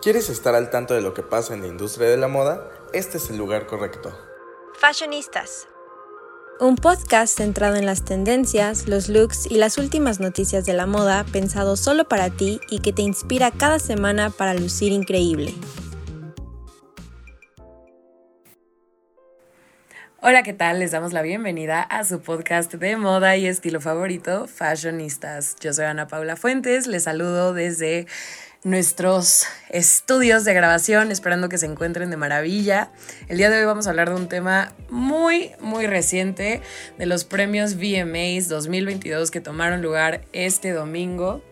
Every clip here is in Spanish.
¿Quieres estar al tanto de lo que pasa en la industria de la moda? Este es el lugar correcto. Fashionistas. Un podcast centrado en las tendencias, los looks y las últimas noticias de la moda pensado solo para ti y que te inspira cada semana para lucir increíble. Hola, ¿qué tal? Les damos la bienvenida a su podcast de moda y estilo favorito, Fashionistas. Yo soy Ana Paula Fuentes, les saludo desde nuestros estudios de grabación, esperando que se encuentren de maravilla. El día de hoy vamos a hablar de un tema muy, muy reciente de los premios VMAs 2022 que tomaron lugar este domingo.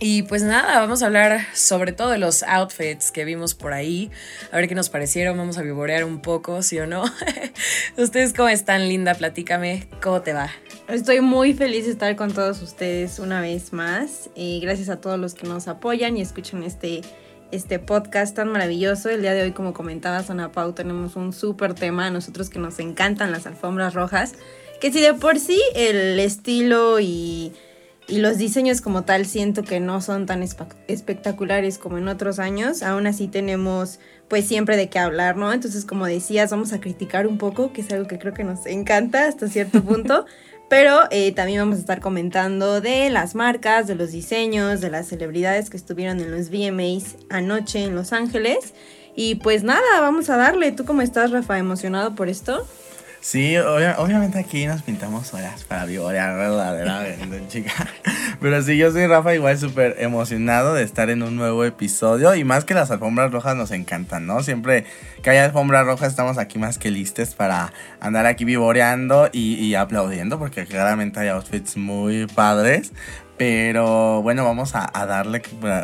Y pues nada, vamos a hablar sobre todo de los outfits que vimos por ahí, a ver qué nos parecieron, vamos a vivorear un poco, ¿sí o no? ¿Ustedes cómo están, Linda? Platícame, ¿cómo te va? Estoy muy feliz de estar con todos ustedes una vez más gracias a todos los que nos apoyan y escuchan este, este podcast tan maravilloso. El día de hoy, como comentabas, Ana Pau, tenemos un súper tema a nosotros que nos encantan las alfombras rojas, que si de por sí el estilo y y los diseños como tal siento que no son tan espectaculares como en otros años, aún así tenemos pues siempre de qué hablar, ¿no? Entonces como decías, vamos a criticar un poco, que es algo que creo que nos encanta hasta cierto punto, pero eh, también vamos a estar comentando de las marcas, de los diseños, de las celebridades que estuvieron en los VMAs anoche en Los Ángeles. Y pues nada, vamos a darle. ¿Tú cómo estás, Rafa? ¿Emocionado por esto? Sí, obviamente aquí nos pintamos horas para vivorear verdaderamente, chica. Pero sí, yo soy Rafa, igual súper emocionado de estar en un nuevo episodio. Y más que las alfombras rojas nos encantan, ¿no? Siempre que haya alfombras rojas estamos aquí más que listes para andar aquí vivoreando y, aplaudiendo, porque claramente hay outfits muy padres. Pero bueno, vamos a, darle,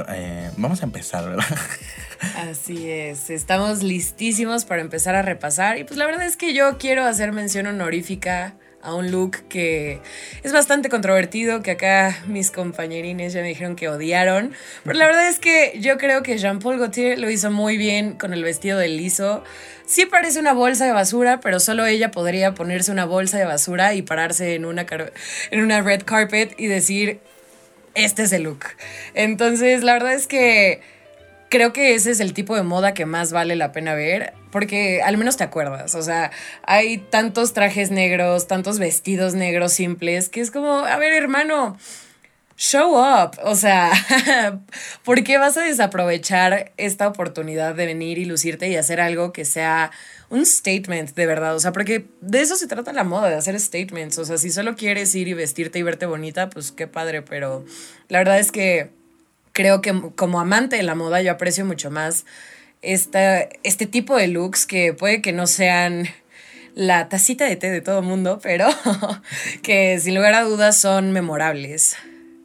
eh, vamos a empezar, ¿verdad? Así es, estamos listísimos para empezar a repasar y pues la verdad es que yo quiero hacer mención honorífica a un look que es bastante controvertido, que acá mis compañerines ya me dijeron que odiaron, pero la verdad es que yo creo que Jean-Paul Gaultier lo hizo muy bien con el vestido de liso. Sí parece una bolsa de basura, pero solo ella podría ponerse una bolsa de basura y pararse en una, en una red carpet y decir, este es el look. Entonces, la verdad es que creo que ese es el tipo de moda que más vale la pena ver, porque al menos te acuerdas, o sea, hay tantos trajes negros, tantos vestidos negros simples, que es como, a ver hermano, show up, o sea, ¿por qué vas a desaprovechar esta oportunidad de venir y lucirte y hacer algo que sea un statement de verdad? O sea, porque de eso se trata la moda, de hacer statements, o sea, si solo quieres ir y vestirte y verte bonita, pues qué padre, pero la verdad es que creo que como amante de la moda yo aprecio mucho más esta, este tipo de looks que puede que no sean la tacita de té de todo mundo, pero que sin lugar a dudas son memorables.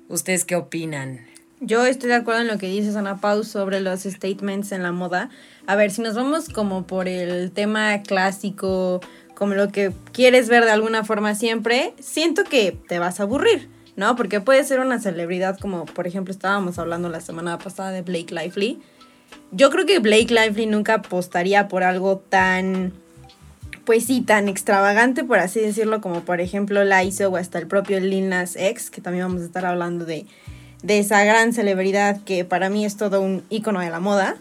¿Ustedes qué opinan? Yo estoy de acuerdo en lo que dices, Ana Pau, sobre los statements en la moda. A ver, si nos vamos como por el tema clásico, como lo que quieres ver de alguna forma siempre, siento que te vas a aburrir. ¿No? Porque puede ser una celebridad como, por ejemplo, estábamos hablando la semana pasada de Blake Lively. Yo creo que Blake Lively nunca apostaría por algo tan, pues sí, tan extravagante, por así decirlo, como por ejemplo la hizo o hasta el propio Lil Nas X, que también vamos a estar hablando de, de esa gran celebridad que para mí es todo un icono de la moda.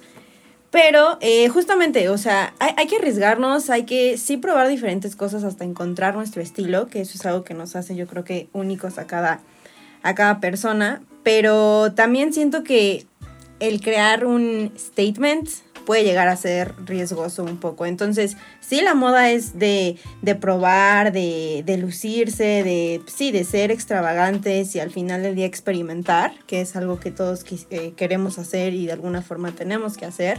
Pero eh, justamente, o sea, hay, que arriesgarnos, hay que sí probar diferentes cosas hasta encontrar nuestro estilo, que eso es algo que nos hace yo creo que únicos a cada, a cada persona. Pero también siento que el crear un statement puede llegar a ser riesgoso un poco. Entonces, sí, la moda es de, de probar, de, de, lucirse, de, sí, de ser extravagantes y al final del día experimentar, que es algo que todos eh, queremos hacer y de alguna forma tenemos que hacer,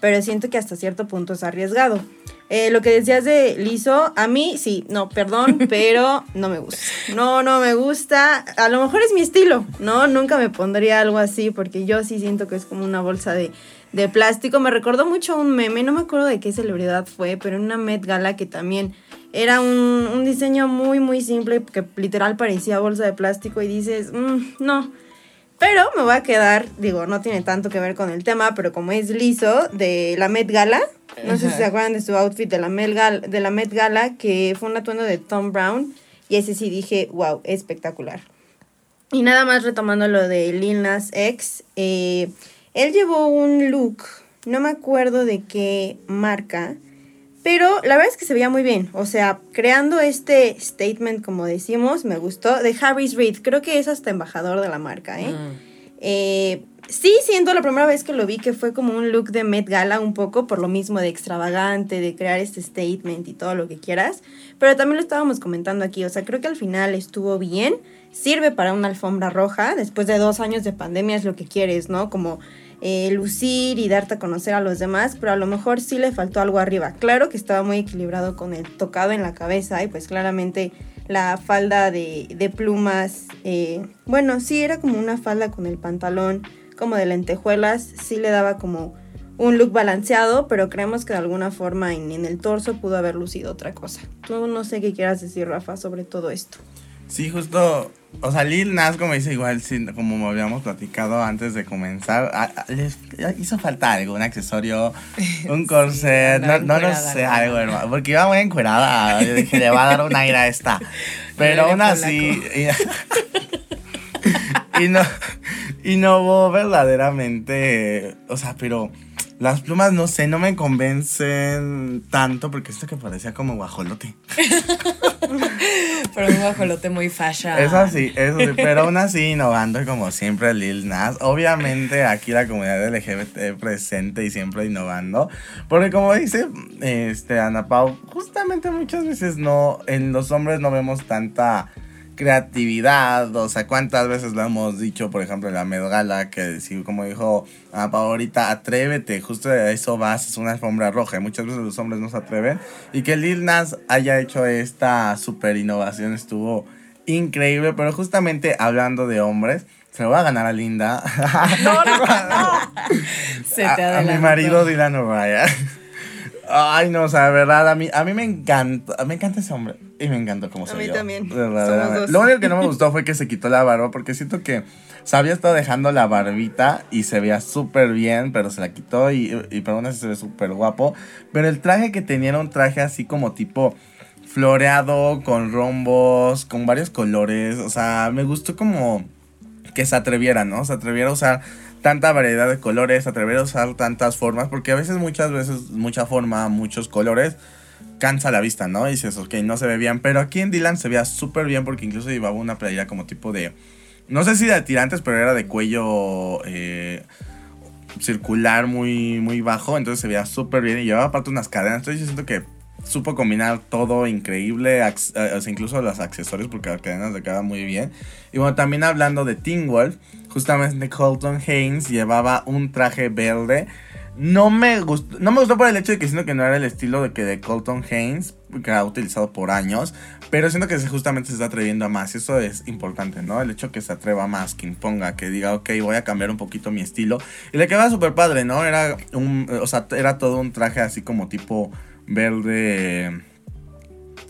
pero siento que hasta cierto punto es arriesgado. Eh, lo que decías de liso, a mí sí, no, perdón, pero no me gusta. No, no me gusta. A lo mejor es mi estilo, ¿no? Nunca me pondría algo así porque yo sí siento que es como una bolsa de, de plástico. Me recordó mucho a un meme, no me acuerdo de qué celebridad fue, pero en una Met Gala que también era un, un diseño muy, muy simple que literal parecía bolsa de plástico y dices, mm, no. Pero me voy a quedar, digo, no tiene tanto que ver con el tema, pero como es liso de la Met Gala, no sé si se acuerdan de su outfit de la, Met Gala, de la Met Gala, que fue un atuendo de Tom Brown, y ese sí dije, wow, espectacular. Y nada más retomando lo de Lil Nas X, eh, Él llevó un look, no me acuerdo de qué marca, pero la verdad es que se veía muy bien. O sea, creando este statement, como decimos, me gustó, de Harris Reid. Creo que es hasta embajador de la marca, ¿eh? Mm. Eh, sí, siento la primera vez que lo vi que fue como un look de Met Gala un poco, por lo mismo de extravagante, de crear este statement y todo lo que quieras. Pero también lo estábamos comentando aquí, o sea, creo que al final estuvo bien, sirve para una alfombra roja, después de dos años de pandemia es lo que quieres, ¿no? Como eh, lucir y darte a conocer a los demás, pero a lo mejor sí le faltó algo arriba. Claro que estaba muy equilibrado con el tocado en la cabeza y pues claramente la falda de, plumas, eh, bueno, sí era como una falda con el pantalón como de lentejuelas, sí le daba como un look balanceado, pero creemos que de alguna forma en, en el torso pudo haber lucido otra cosa. Tú no sé qué quieras decir, Rafa, sobre todo esto. Sí, justo, o sea, Lil Nas, como dice igual, como habíamos platicado antes de comenzar, a- a- les hizo falta algo, un accesorio, un corset, no, no lo sé, algo, hermano, porque iba muy encuerada, yo dije, le va a dar un aire a esta, pero aún así, y, y no, innovó verdaderamente, o sea, pero... Las plumas, no sé, no me convencen tanto porque esto que parecía como guajolote. Pero un guajolote muy fashion. Eso sí, eso sí, pero aún así innovando como siempre Lil Nas. Obviamente aquí la comunidad LGBT presente y siempre innovando. Porque como dice este, Ana Pau, justamente muchas veces no, en los hombres no vemos tanta creatividad, o sea, cuántas veces lo hemos dicho, por ejemplo, en la Met Gala, que si, como dijo Pau ahorita, atrévete, justo de eso vas, es una alfombra roja, y muchas veces los hombres no se atreven, y que Lil Nas haya hecho esta super innovación estuvo increíble, pero justamente hablando de hombres, se lo va a ganar a Linda. no, Se te a, a mi marido Dylan O'Brien. Ay, no, o sea, de verdad, a mí, a mí me encanta, me encanta ese hombre. Y me encantó cómo A se mí vio. también. Lo único que no me gustó fue que se quitó la barba, porque siento que se había estado dejando la barbita y se veía súper bien, pero se la quitó y, y así se ve súper guapo. Pero el traje que tenía era un traje así como tipo floreado, con rombos, con varios colores. O sea, me gustó como que se atreviera, ¿no? Se atreviera a usar tanta variedad de colores, se atreviera a usar tantas formas, porque a veces, muchas veces, mucha forma, muchos colores, cansa la vista, ¿no? Y dices, ok, no se ve bien, pero aquí en Dylan se veía súper bien porque incluso llevaba una playera como tipo de, no sé si de tirantes, pero era de cuello eh, circular muy, muy bajo, entonces se veía súper bien y llevaba aparte unas cadenas, entonces yo siento que supo combinar todo increíble, eh, incluso los accesorios porque las cadenas le quedaban muy bien. Y bueno, también hablando de Teen Wolf, justamente Colton Haynes llevaba un traje verde. No me gustó, no me gustó por el hecho de que siento que no era el estilo de que de Colton Haynes, que ha utilizado por años, pero siento que justamente se está atreviendo a más, eso es importante, ¿no? El hecho que se atreva más, que imponga, que diga, ok, voy a cambiar un poquito mi estilo, y le quedaba súper padre, ¿no? Era un, o sea, era todo un traje así como tipo verde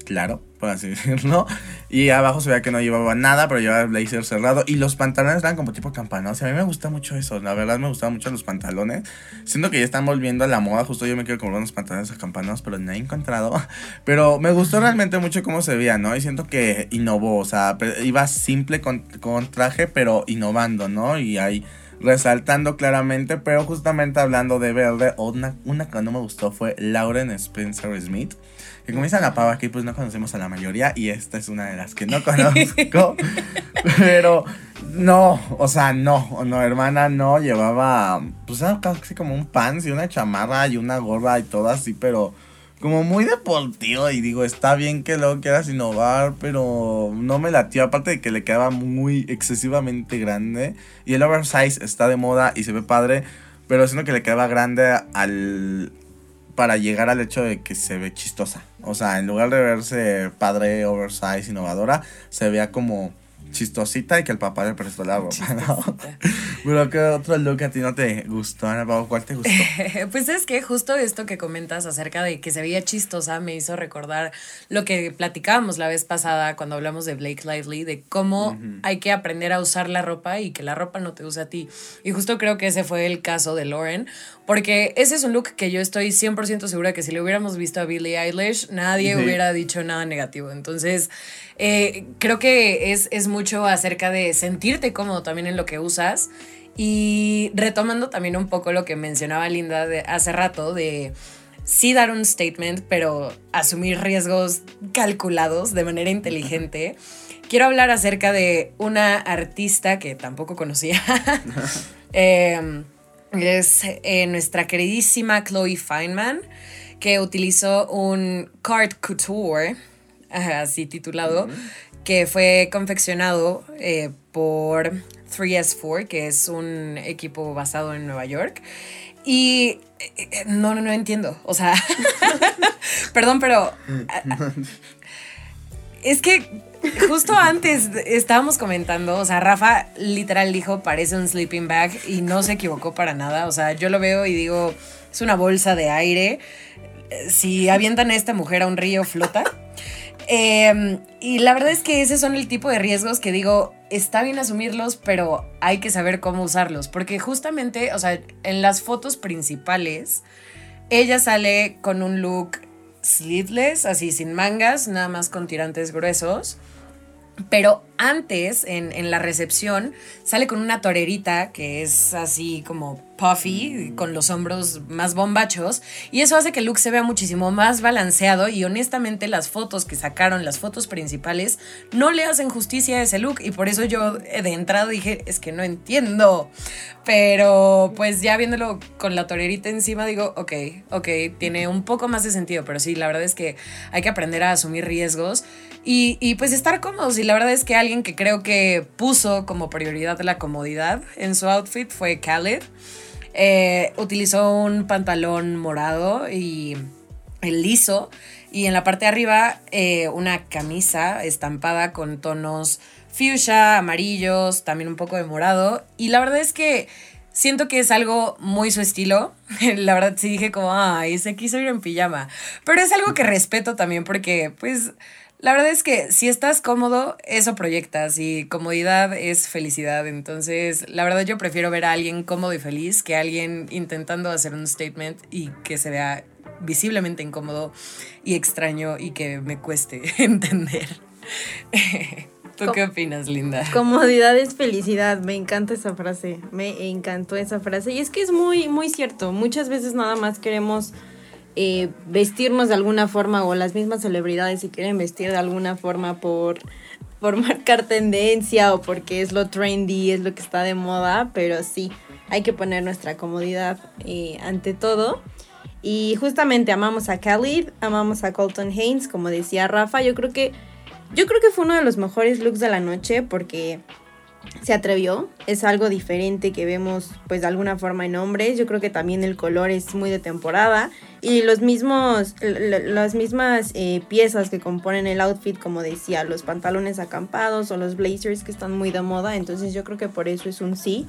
claro, por así decirlo. Y abajo se veía que no llevaba nada, pero llevaba el blazer cerrado. Y los pantalones eran como tipo campanos. Y a mí me gusta mucho eso. La verdad me gustaban mucho los pantalones. Siento que ya están volviendo a la moda. Justo yo me quiero comprar unos pantalones acampanados, pero no he encontrado. Pero me gustó realmente mucho cómo se veía, ¿no? Y siento que innovó. O sea, iba simple con, con traje, pero innovando, ¿no? Y ahí resaltando claramente, pero justamente hablando de verde, una, una que no me gustó fue Lauren Spencer Smith. Que como dice la pava aquí, pues no conocemos a la mayoría y esta es una de las que no conozco. pero no, o sea, no, no, hermana, no, llevaba pues era casi como un pants y una chamarra y una gorra y todo así, pero como muy deportivo y digo, está bien que luego quieras innovar, pero no me latió, aparte de que le quedaba muy excesivamente grande y el oversize está de moda y se ve padre, pero siento que le quedaba grande al para llegar al hecho de que se ve chistosa. O sea, en lugar de verse padre, oversize, innovadora, se veía como chistosita y que el papá le prestó la ropa, ¿no? Chistosita. Pero ¿qué otro look a ti no te gustó, Ana Pau? ¿Cuál te gustó? Pues es que justo esto que comentas acerca de que se veía chistosa me hizo recordar lo que platicábamos la vez pasada cuando hablamos de Blake Lively, de cómo hay que aprender a usar la ropa y que la ropa no te use a ti. Y justo creo que ese fue el caso de Lauren, porque ese es un look que yo estoy 100% segura que si le hubiéramos visto a Billie Eilish, nadie Sí. hubiera dicho nada negativo. Entonces, eh, creo que es, es mucho acerca de sentirte cómodo también en lo que usas Y retomando también un poco lo que mencionaba Linda de hace rato, de sí dar un statement, pero asumir riesgos calculados de manera inteligente. Quiero hablar acerca de una artista que tampoco conocía. Em, es eh, nuestra queridísima Chloe Feynman, que utilizó un card couture, así titulado, que fue confeccionado eh, por 3S4, que es un equipo basado en Nueva York. Y eh, no, no, no entiendo. O sea, perdón, pero es que justo antes estábamos comentando, o sea, Rafa literal dijo, parece un sleeping bag y no se equivocó para nada. O sea, yo lo veo y digo, es una bolsa de aire. Si avientan a esta mujer a un río, flota. Em, y la verdad es que ese son el tipo de riesgos que digo, está bien asumirlos, pero hay que saber cómo usarlos. Porque justamente, o sea, en las fotos principales, ella sale con un look sleeveless, así sin mangas, nada más con tirantes gruesos. Pero antes, en, en, la recepción, sale con una torerita que es así como puffy, con los hombros más bombachos, y eso hace que look se vea muchísimo más balanceado y honestamente las fotos que sacaron, las fotos principales, no le hacen justicia a ese look y por eso yo de entrada dije, es que no entiendo, pero pues ya viéndolo con la torerita encima digo, ok, ok, tiene un poco más de sentido, pero sí, la verdad es que hay que aprender a asumir riesgos y, y pues estar cómodos y la verdad es que alguien que creo que puso como prioridad la comodidad en su outfit fue Khaled. Eh, utilizó un pantalón morado y liso y en la parte de arriba eh, una camisa estampada con tonos fuchsia, amarillos, también un poco de morado y la verdad es que siento que es algo muy su estilo. La verdad sí dije como, ay, se quiso ir en pijama. Pero es algo que respeto también porque, pues, la verdad es que si estás cómodo, eso proyectas y comodidad es felicidad. Entonces, la verdad yo prefiero ver a alguien cómodo y feliz que a alguien intentando hacer un statement y que se vea visiblemente incómodo y extraño y que me cueste entender. ¿Tú qué opinas, Linda? Comodidad es felicidad. Me encanta esa frase. Me encantó esa frase. Y es que es muy, muy cierto. Muchas veces nada más queremos eh, vestirnos de alguna forma o las mismas celebridades si quieren vestir de alguna forma por, por marcar tendencia o porque es lo trendy, es lo que está de moda, pero sí, hay que poner nuestra comodidad eh, ante todo. Y justamente amamos a Khalid, amamos a Colton Haynes, como decía Rafa, yo creo que yo creo que fue uno de los mejores looks de la noche porque se atrevió, es algo diferente que vemos pues de alguna forma en hombres, yo creo que también el color es muy de temporada y los mismos, las mismas eh, piezas que componen el outfit, como decía, los pantalones acampados o los blazers que están muy de moda, entonces yo creo que por eso es un sí.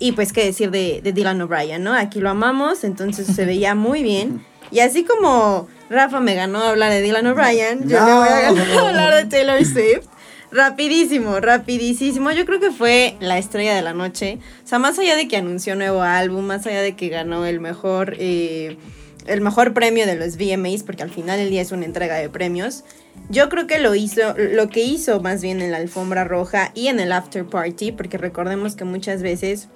Y pues qué decir de, de Dylan O'Brien, ¿no? Aquí lo amamos, entonces se veía muy bien. Y así como Rafa me ganó a hablar de Dylan O'Brien, yo me voy a ganar a hablar de Taylor Swift. Rapidísimo, rapidísimo. Yo creo que fue la estrella de la noche. O sea, más allá de que anunció nuevo álbum, más allá de que ganó el mejor, eh, el mejor premio de los VMAs, porque al final el día es una entrega de premios. Yo creo que lo hizo, lo que hizo más bien en la alfombra roja y en el after party, porque recordemos que muchas veces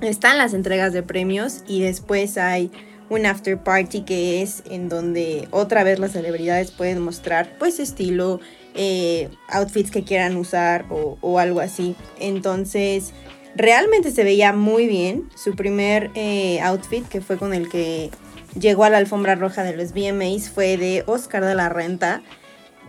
están las entregas de premios y después hay un after party que es en donde otra vez las celebridades pueden mostrar pues estilo, eh, outfits que quieran usar o, algo así. Entonces, realmente se veía muy bien. Su primer eh, outfit, que fue con el que llegó a la alfombra roja de los VMAs, fue de Oscar de la Renta.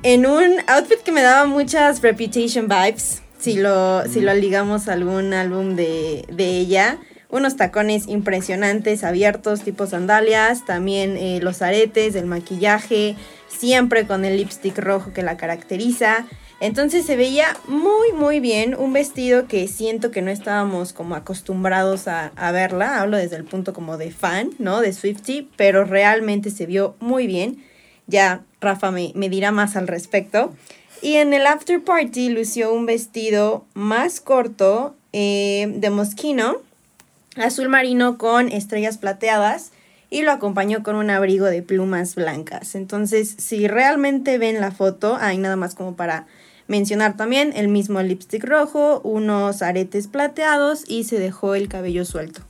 En un outfit que me daba muchas Reputation vibes, si lo, si lo ligamos a algún álbum de, ella unos tacones impresionantes, abiertos, tipo sandalias, también eh, los aretes, el maquillaje, siempre con el lipstick rojo que la caracteriza. Entonces se veía muy muy bien, un vestido que siento que no estábamos como acostumbrados a, verla, hablo desde el punto como de fan, ¿no? De Swifty, pero realmente se vio muy bien. Ya Rafa me, dirá más al respecto. Y en el after party lució un vestido más corto eh, de mosquino, azul marino con estrellas plateadas y lo acompañó con un abrigo de plumas blancas. Entonces, si realmente ven la foto, hay nada más como para Mencionar también el mismo lipstick rojo, unos aretes plateados y se dejó el cabello suelto.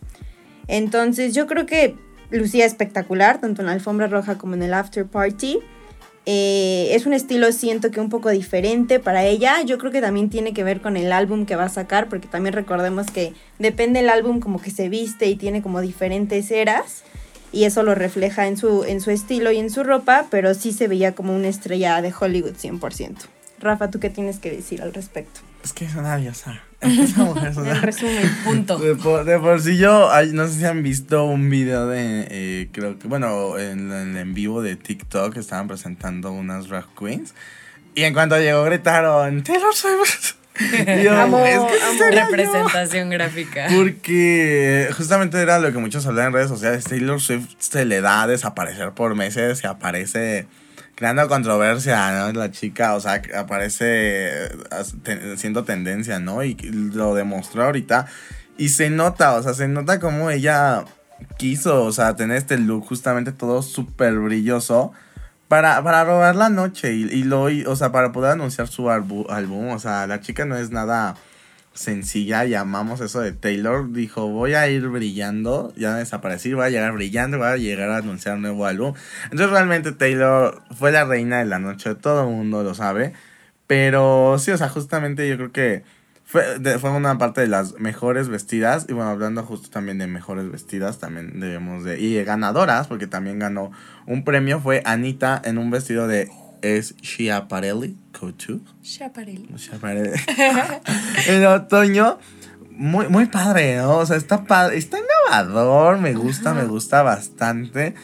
Entonces yo creo que lucía espectacular, tanto en la alfombra roja como en el after party. Eh, es un estilo, siento que un poco diferente para ella. Yo creo que también tiene que ver con el álbum que va a sacar, porque también recordemos que depende del álbum como que se viste y tiene como diferentes eras. Y eso lo refleja en su, en su estilo y en su ropa, pero sí se veía como una estrella de Hollywood 100%. Rafa, ¿tú qué tienes que decir al respecto? Es que es una diosa. En resumen. Punto. De por, de por sí yo, no sé si han visto un video de, eh, creo que, bueno, en el en vivo de TikTok estaban presentando unas drag queens. Y en cuanto llegó gritaron, Taylor Swift. Yo, Amo, es que amo. sería yo". Representación gráfica. Porque justamente era lo que muchos hablan en redes sociales. Taylor Swift se le da a desaparecer por meses y aparece creando controversia, ¿no? La chica, o sea, aparece siendo tendencia, ¿no? Y lo demostró ahorita. Y se nota, o sea, se nota como ella quiso, o sea, tener este look justamente todo súper brilloso. Para, para robar la noche y, y lo, o sea, para poder anunciar su álbum, o sea, la chica no es nada sencilla, llamamos eso de Taylor, dijo, voy a ir brillando, ya desaparecí, voy a llegar brillando, voy a llegar a anunciar un nuevo álbum. Entonces realmente Taylor fue la reina de la noche, todo el mundo lo sabe, pero sí, o sea, justamente yo creo que fue, de- fue una parte de las mejores vestidas, y bueno, hablando justo también de mejores vestidas, también debemos de, y de ganadoras, porque también ganó un premio, fue Anita en un vestido de es Schiaparelli Couture. Chaparelli. Schiaparelli. en otoño. Muy, muy padre, ¿no? O sea, está padre, está innovador, me gusta, me gusta bastante.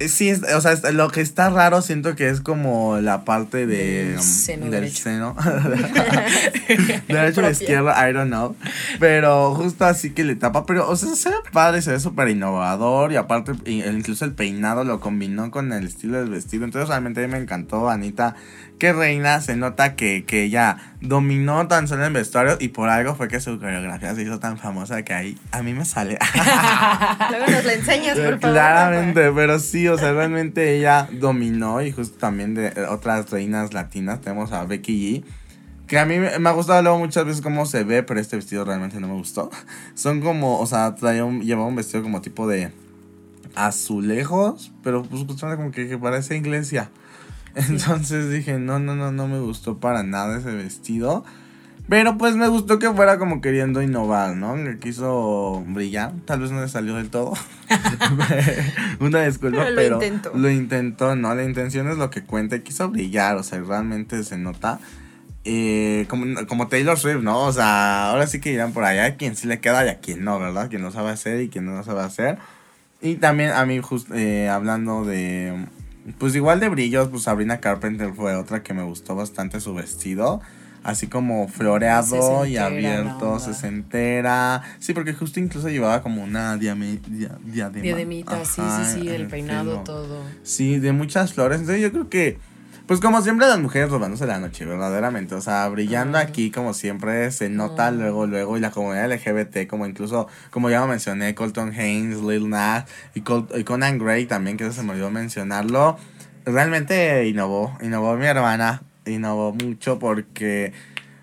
Eh, Sí, es- o sea, es- lo que está raro siento que es como la parte de, um, seno del derecho. seno. derecho o izquierda, I don't know. Pero justo así que le tapa, pero, o sea, se ve padre, se ve súper innovador y aparte, incluso el peinado lo combinó con el estilo del vestido. Entonces, realmente a mí me encantó, Anita. Qué reina, se nota que, que ella dominó tan solo el vestuario y por algo fue que su coreografía se hizo tan famosa que ahí a mí me sale. Luego nos la enseñas, por favor. Claramente, pero sí, o sea, realmente ella dominó y justo también de eh, otras reinas latinas tenemos a Becky G. Que a mí me me ha gustado luego muchas veces cómo se ve, pero este vestido realmente no me gustó. Son como, o sea, traía un, llevaba un vestido como tipo de azulejos, pero pues justamente como que, que parece iglesia. Entonces dije, no, no, no, no me gustó para nada ese vestido. Pero pues me gustó que fuera como queriendo innovar, ¿no? Que quiso brillar. Tal vez no le salió del todo. Una disculpa, Pero pero, lo intentó. Lo intentó, ¿no? La intención es lo que cuenta. Quiso brillar, o sea, realmente se nota. Eh, como, como Taylor Swift, ¿no? O sea, ahora sí que irán por allá. A quien sí le queda y a quien no, ¿verdad? Quien lo sabe hacer y quien no lo sabe hacer. Y también a mí, just, eh, hablando de. Pues igual de brillos, pues Sabrina Carpenter fue otra que me gustó bastante su vestido. Así como floreado y abierto, onda. sesentera. Sí, porque justo incluso llevaba como una diadema. Diademita, sí, Ajá, sí, sí, el peinado, todo. Sí, de muchas flores. Entonces yo creo que, pues como siempre las mujeres robándose la noche, verdaderamente. O sea, brillando Ah. aquí como siempre se nota Ah. luego, luego. Y la comunidad LGBT, como incluso, como ya lo mencioné, Colton Haynes, Lil Nas y, Col- y Conan Gray también, que eso se me olvidó mencionarlo. Realmente innovó, innovó mi hermana, innovó mucho porque...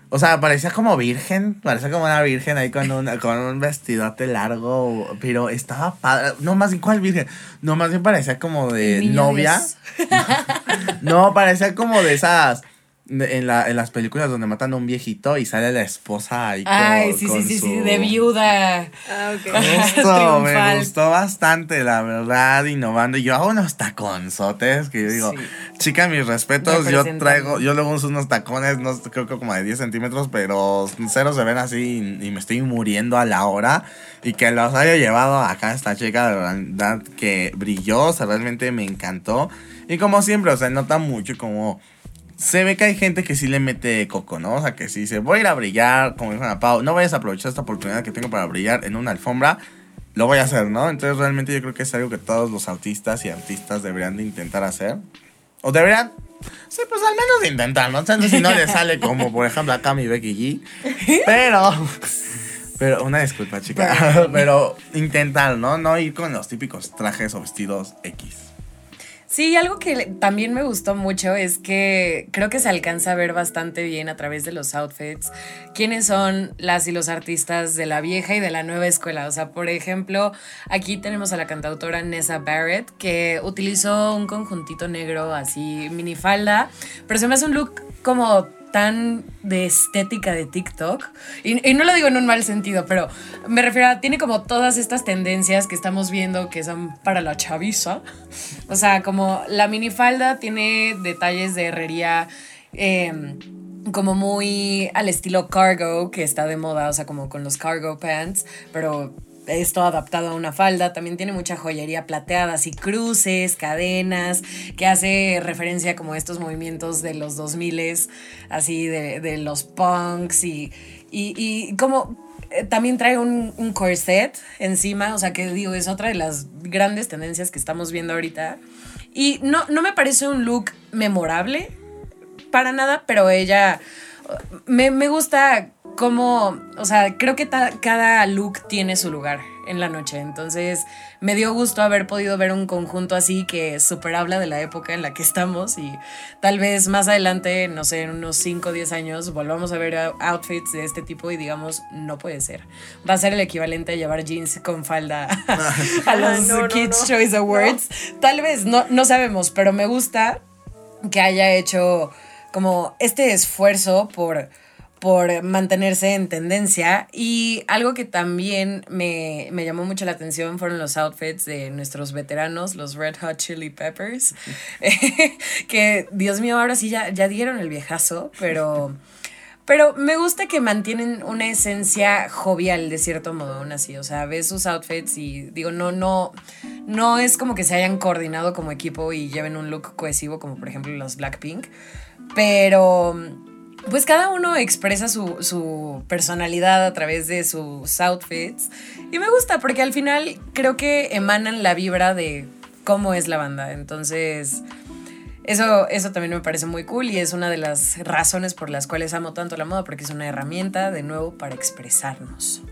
O sea, parecía como virgen, parecía como una virgen ahí con un, con un vestidote largo, pero estaba padre. No, más bien, ¿cuál virgen? No, más bien parecía como de novia. No, parecía como de esas. En, la, en las películas donde matan a un viejito y sale la esposa ahí con, Ay, sí, sí, con sí, su- sí, de viuda. Ah, ok. Justo, me Triunfal. gustó bastante, la verdad, innovando. Y yo hago unos taconzotes que yo digo, Sí. chica, mis respetos, yo traigo, yo luego uso unos tacones, no creo que como de 10 centímetros, pero cero se ven así y, y me estoy muriendo a la hora. Y que los haya llevado acá esta chica, de verdad, que brilló, o sea, realmente me encantó. Y como siempre, o sea, nota mucho como se ve que hay gente que sí le mete coco, ¿no? O sea, que sí dice, voy a ir a brillar, como dijo Ana Pau, no vayas a aprovechar esta oportunidad que tengo para brillar en una alfombra, lo voy a hacer, ¿no? Entonces realmente yo creo que es algo que todos los artistas y artistas deberían de intentar hacer. O deberían, sí, pues al menos intentar, ¿no? O sea, si no le sale como, por ejemplo, acá mi Becky G. Pero... Pero una disculpa, chica. Pero intentar, ¿no? No ir con los típicos trajes o vestidos X. Sí, algo que también me gustó mucho es que creo que se alcanza a ver bastante bien a través de los outfits quiénes son las y los artistas de la vieja y de la nueva escuela. O sea, por ejemplo, aquí tenemos a la cantautora Nessa Barrett que utilizó un conjuntito negro así minifalda, pero se me hace un look como tan de estética de TikTok. Y, no lo digo en un mal sentido, pero me refiero a, tiene como todas estas tendencias que estamos viendo que son para la chaviza. O sea, como la minifalda tiene detalles de herrería. Em, como muy al estilo cargo que está de moda, o sea, como con los cargo pants, pero esto adaptado a una falda. También tiene mucha joyería plateada, así cruces, cadenas, que hace referencia como a estos movimientos de los 2000 así de, los punks y, y, como eh, también trae un, un, corset encima, o sea que digo, es otra de las grandes tendencias que estamos viendo ahorita. Y no, no me parece un look memorable para nada, pero ella me, me gusta como, o sea, creo que cada look tiene su lugar en la noche. Entonces, me dio gusto haber podido ver un conjunto así que super habla de la época en la que estamos y tal vez más adelante, no sé, en unos 5 o 10 años, volvamos a ver outfits de este tipo y digamos, no puede ser. Va a ser el equivalente a llevar jeans con falda a los Kids Choice Awards. Tal vez, no, no sabemos, pero me gusta que haya hecho como este esfuerzo por por mantenerse en tendencia. Y algo que también me, llamó mucho la atención fueron los outfits de nuestros veteranos, los Red Hot Chili Peppers. que, Dios mío, ahora sí ya, ya dieron el viejazo, pero... Pero me gusta que mantienen una esencia jovial, de cierto modo, aún así. O sea, ves sus outfits y digo, no, no, no es como que se hayan coordinado como equipo y lleven un look cohesivo, como por ejemplo los Blackpink. Pero pues cada uno expresa su, personalidad a través de sus outfits. Y me gusta porque al final creo que emanan la vibra de cómo es la banda. Entonces, eso, eso también me parece muy cool y es una de las razones por las cuales amo tanto la moda, porque es una herramienta, de nuevo, para expresarnos.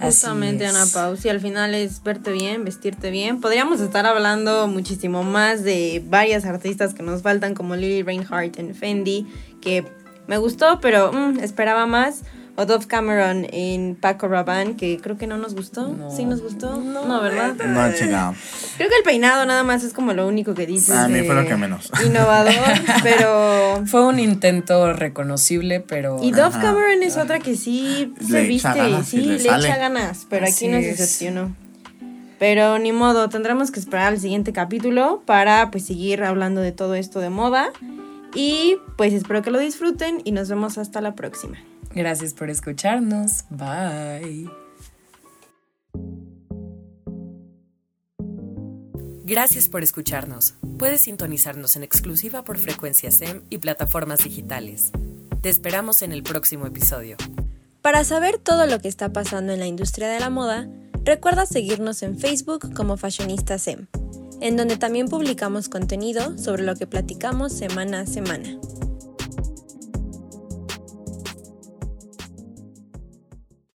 Justamente, Ana Pau, si al final es verte bien, vestirte bien. Podríamos estar hablando muchísimo más de varias artistas que nos faltan, como Lily Reinhardt en Fendi, que me gustó, pero mm, esperaba más. O Dove Cameron en Paco Rabanne, que creo que no nos gustó. ¿Sí nos gustó? No, ¿verdad? No, chingado. Creo que el peinado nada más es como lo único que dice. A mí fue lo que menos. Innovador, pero... Fue un intento reconocible, pero... Y Dove Cameron es otra que sí se viste y sí, le, echa ganas, pero aquí nos decepcionó. Pero ni modo, tendremos que esperar al siguiente capítulo para pues seguir hablando de todo esto de moda. Y pues espero que lo disfruten y nos vemos hasta la próxima. Gracias por escucharnos. Bye. Gracias por escucharnos. Puedes sintonizarnos en exclusiva por frecuencia SEM y plataformas digitales. Te esperamos en el próximo episodio. Para saber todo lo que está pasando en la industria de la moda, recuerda seguirnos en Facebook como Fashionista SEM en donde también publicamos contenido sobre lo que platicamos semana a semana.